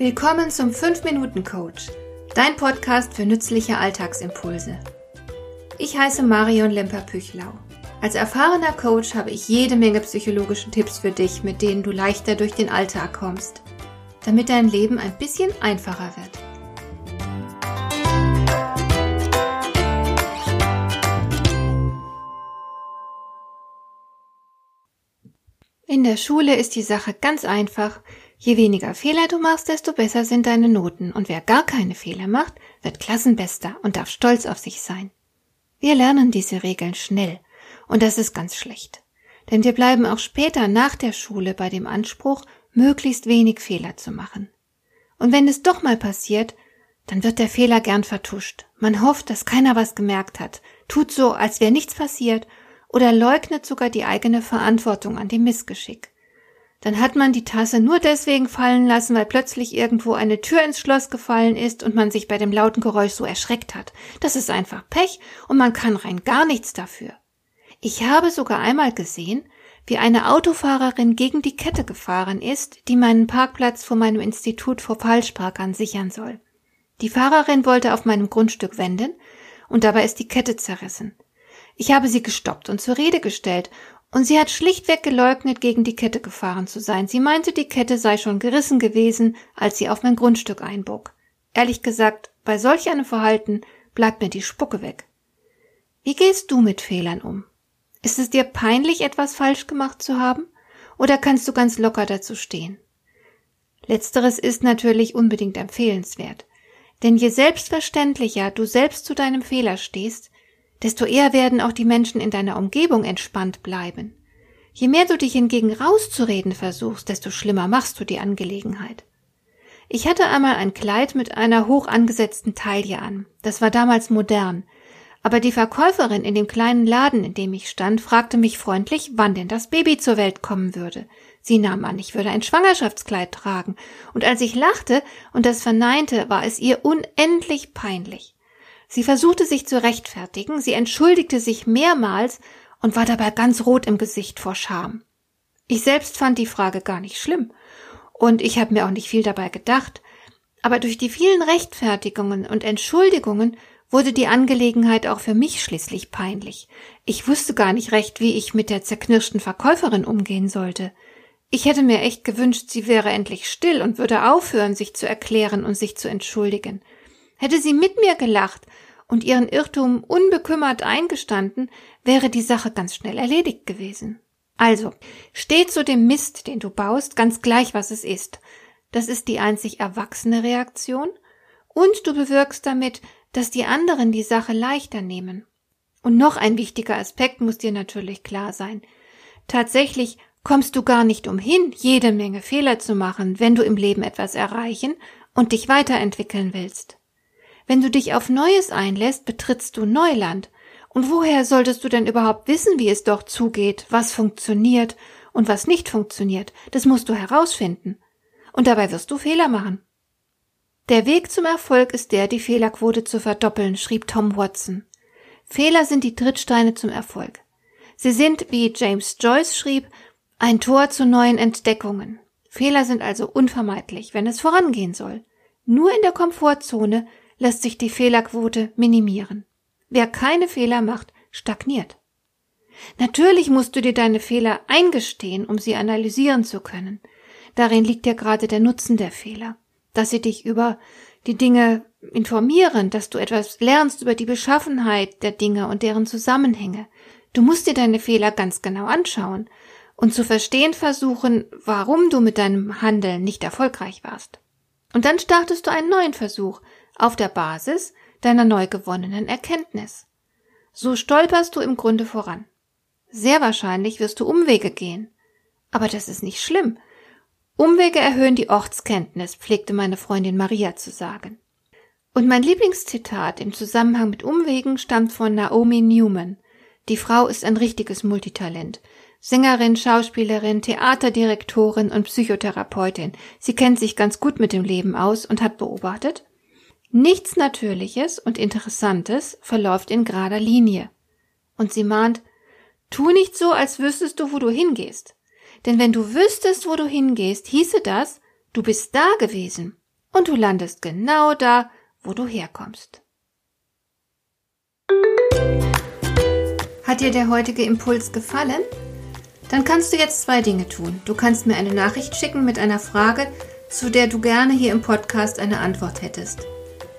Willkommen zum 5-Minuten-Coach, dein Podcast für nützliche Alltagsimpulse. Ich heiße Marion Lemper-Püchlau. Als erfahrener Coach habe ich jede Menge psychologische Tipps für dich, mit denen du leichter durch den Alltag kommst, damit dein Leben ein bisschen einfacher wird. In der Schule ist die Sache ganz einfach. Je weniger Fehler du machst, desto besser sind deine Noten. Und wer gar keine Fehler macht, wird Klassenbester und darf stolz auf sich sein. Wir lernen diese Regeln schnell. Und das ist ganz schlecht. Denn wir bleiben auch später nach der Schule bei dem Anspruch, möglichst wenig Fehler zu machen. Und wenn es doch mal passiert, dann wird der Fehler gern vertuscht. Man hofft, dass keiner was gemerkt hat, tut so, als wäre nichts passiert oder leugnet sogar die eigene Verantwortung an dem Missgeschick. Dann hat man die Tasse nur deswegen fallen lassen, weil plötzlich irgendwo eine Tür ins Schloss gefallen ist und man sich bei dem lauten Geräusch so erschreckt hat. Das ist einfach Pech und man kann rein gar nichts dafür. Ich habe sogar einmal gesehen, wie eine Autofahrerin gegen die Kette gefahren ist, die meinen Parkplatz vor meinem Institut vor Falschparkern sichern soll. Die Fahrerin wollte auf meinem Grundstück wenden und dabei ist die Kette zerrissen. Ich habe sie gestoppt und zur Rede gestellt, und sie hat schlichtweg geleugnet, gegen die Kette gefahren zu sein. Sie meinte, die Kette sei schon gerissen gewesen, als sie auf mein Grundstück einbog. Ehrlich gesagt, bei solch einem Verhalten bleibt mir die Spucke weg. Wie gehst du mit Fehlern um? Ist es dir peinlich, etwas falsch gemacht zu haben? Oder kannst du ganz locker dazu stehen? Letzteres ist natürlich unbedingt empfehlenswert. Denn je selbstverständlicher du selbst zu deinem Fehler stehst, desto eher werden auch die Menschen in deiner Umgebung entspannt bleiben. Je mehr du dich hingegen rauszureden versuchst, desto schlimmer machst du die Angelegenheit. Ich hatte einmal ein Kleid mit einer hoch angesetzten Taille an. Das war damals modern. Aber die Verkäuferin in dem kleinen Laden, in dem ich stand, fragte mich freundlich, wann denn das Baby zur Welt kommen würde. Sie nahm an, ich würde ein Schwangerschaftskleid tragen. Und als ich lachte und das verneinte, war es ihr unendlich peinlich. Sie versuchte sich zu rechtfertigen, sie entschuldigte sich mehrmals und war dabei ganz rot im Gesicht vor Scham. Ich selbst fand die Frage gar nicht schlimm, und ich habe mir auch nicht viel dabei gedacht, aber durch die vielen Rechtfertigungen und Entschuldigungen wurde die Angelegenheit auch für mich schließlich peinlich. Ich wusste gar nicht recht, wie ich mit der zerknirschten Verkäuferin umgehen sollte. Ich hätte mir echt gewünscht, sie wäre endlich still und würde aufhören, sich zu erklären und sich zu entschuldigen. Hätte sie mit mir gelacht und ihren Irrtum unbekümmert eingestanden, wäre die Sache ganz schnell erledigt gewesen. Also, steh zu dem Mist, den du baust, ganz gleich, was es ist. Das ist die einzig erwachsene Reaktion, und du bewirkst damit, dass die anderen die Sache leichter nehmen. Und noch ein wichtiger Aspekt muss dir natürlich klar sein. Tatsächlich kommst du gar nicht umhin, jede Menge Fehler zu machen, wenn du im Leben etwas erreichen und dich weiterentwickeln willst. Wenn du dich auf Neues einlässt, betrittst du Neuland. Und woher solltest du denn überhaupt wissen, wie es dort zugeht, was funktioniert und was nicht funktioniert? Das musst du herausfinden. Und dabei wirst du Fehler machen. Der Weg zum Erfolg ist der, die Fehlerquote zu verdoppeln, schrieb Tom Watson. Fehler sind die Trittsteine zum Erfolg. Sie sind, wie James Joyce schrieb, ein Tor zu neuen Entdeckungen. Fehler sind also unvermeidlich, wenn es vorangehen soll. Nur in der Komfortzone lässt sich die Fehlerquote minimieren. Wer keine Fehler macht, stagniert. Natürlich musst du dir deine Fehler eingestehen, um sie analysieren zu können. Darin liegt ja gerade der Nutzen der Fehler, dass sie dich über die Dinge informieren, dass du etwas lernst über die Beschaffenheit der Dinge und deren Zusammenhänge. Du musst dir deine Fehler ganz genau anschauen und zu verstehen versuchen, warum du mit deinem Handeln nicht erfolgreich warst. Und dann startest du einen neuen Versuch, auf der Basis deiner neu gewonnenen Erkenntnis. So stolperst du im Grunde voran. Sehr wahrscheinlich wirst du Umwege gehen. Aber das ist nicht schlimm. Umwege erhöhen die Ortskenntnis, pflegte meine Freundin Maria zu sagen. Und mein Lieblingszitat im Zusammenhang mit Umwegen stammt von Naomi Newman. Die Frau ist ein richtiges Multitalent. Sängerin, Schauspielerin, Theaterdirektorin und Psychotherapeutin. Sie kennt sich ganz gut mit dem Leben aus und hat beobachtet, Nichts Natürliches und Interessantes verläuft in gerader Linie. Und sie mahnt, tu nicht so, als wüsstest du, wo du hingehst. Denn wenn du wüsstest, wo du hingehst, hieße das, du bist da gewesen. und du landest genau da, wo du herkommst. Hat dir der heutige Impuls gefallen? Dann kannst du jetzt zwei Dinge tun. Du kannst mir eine Nachricht schicken mit einer Frage, zu der du gerne hier im Podcast eine Antwort hättest.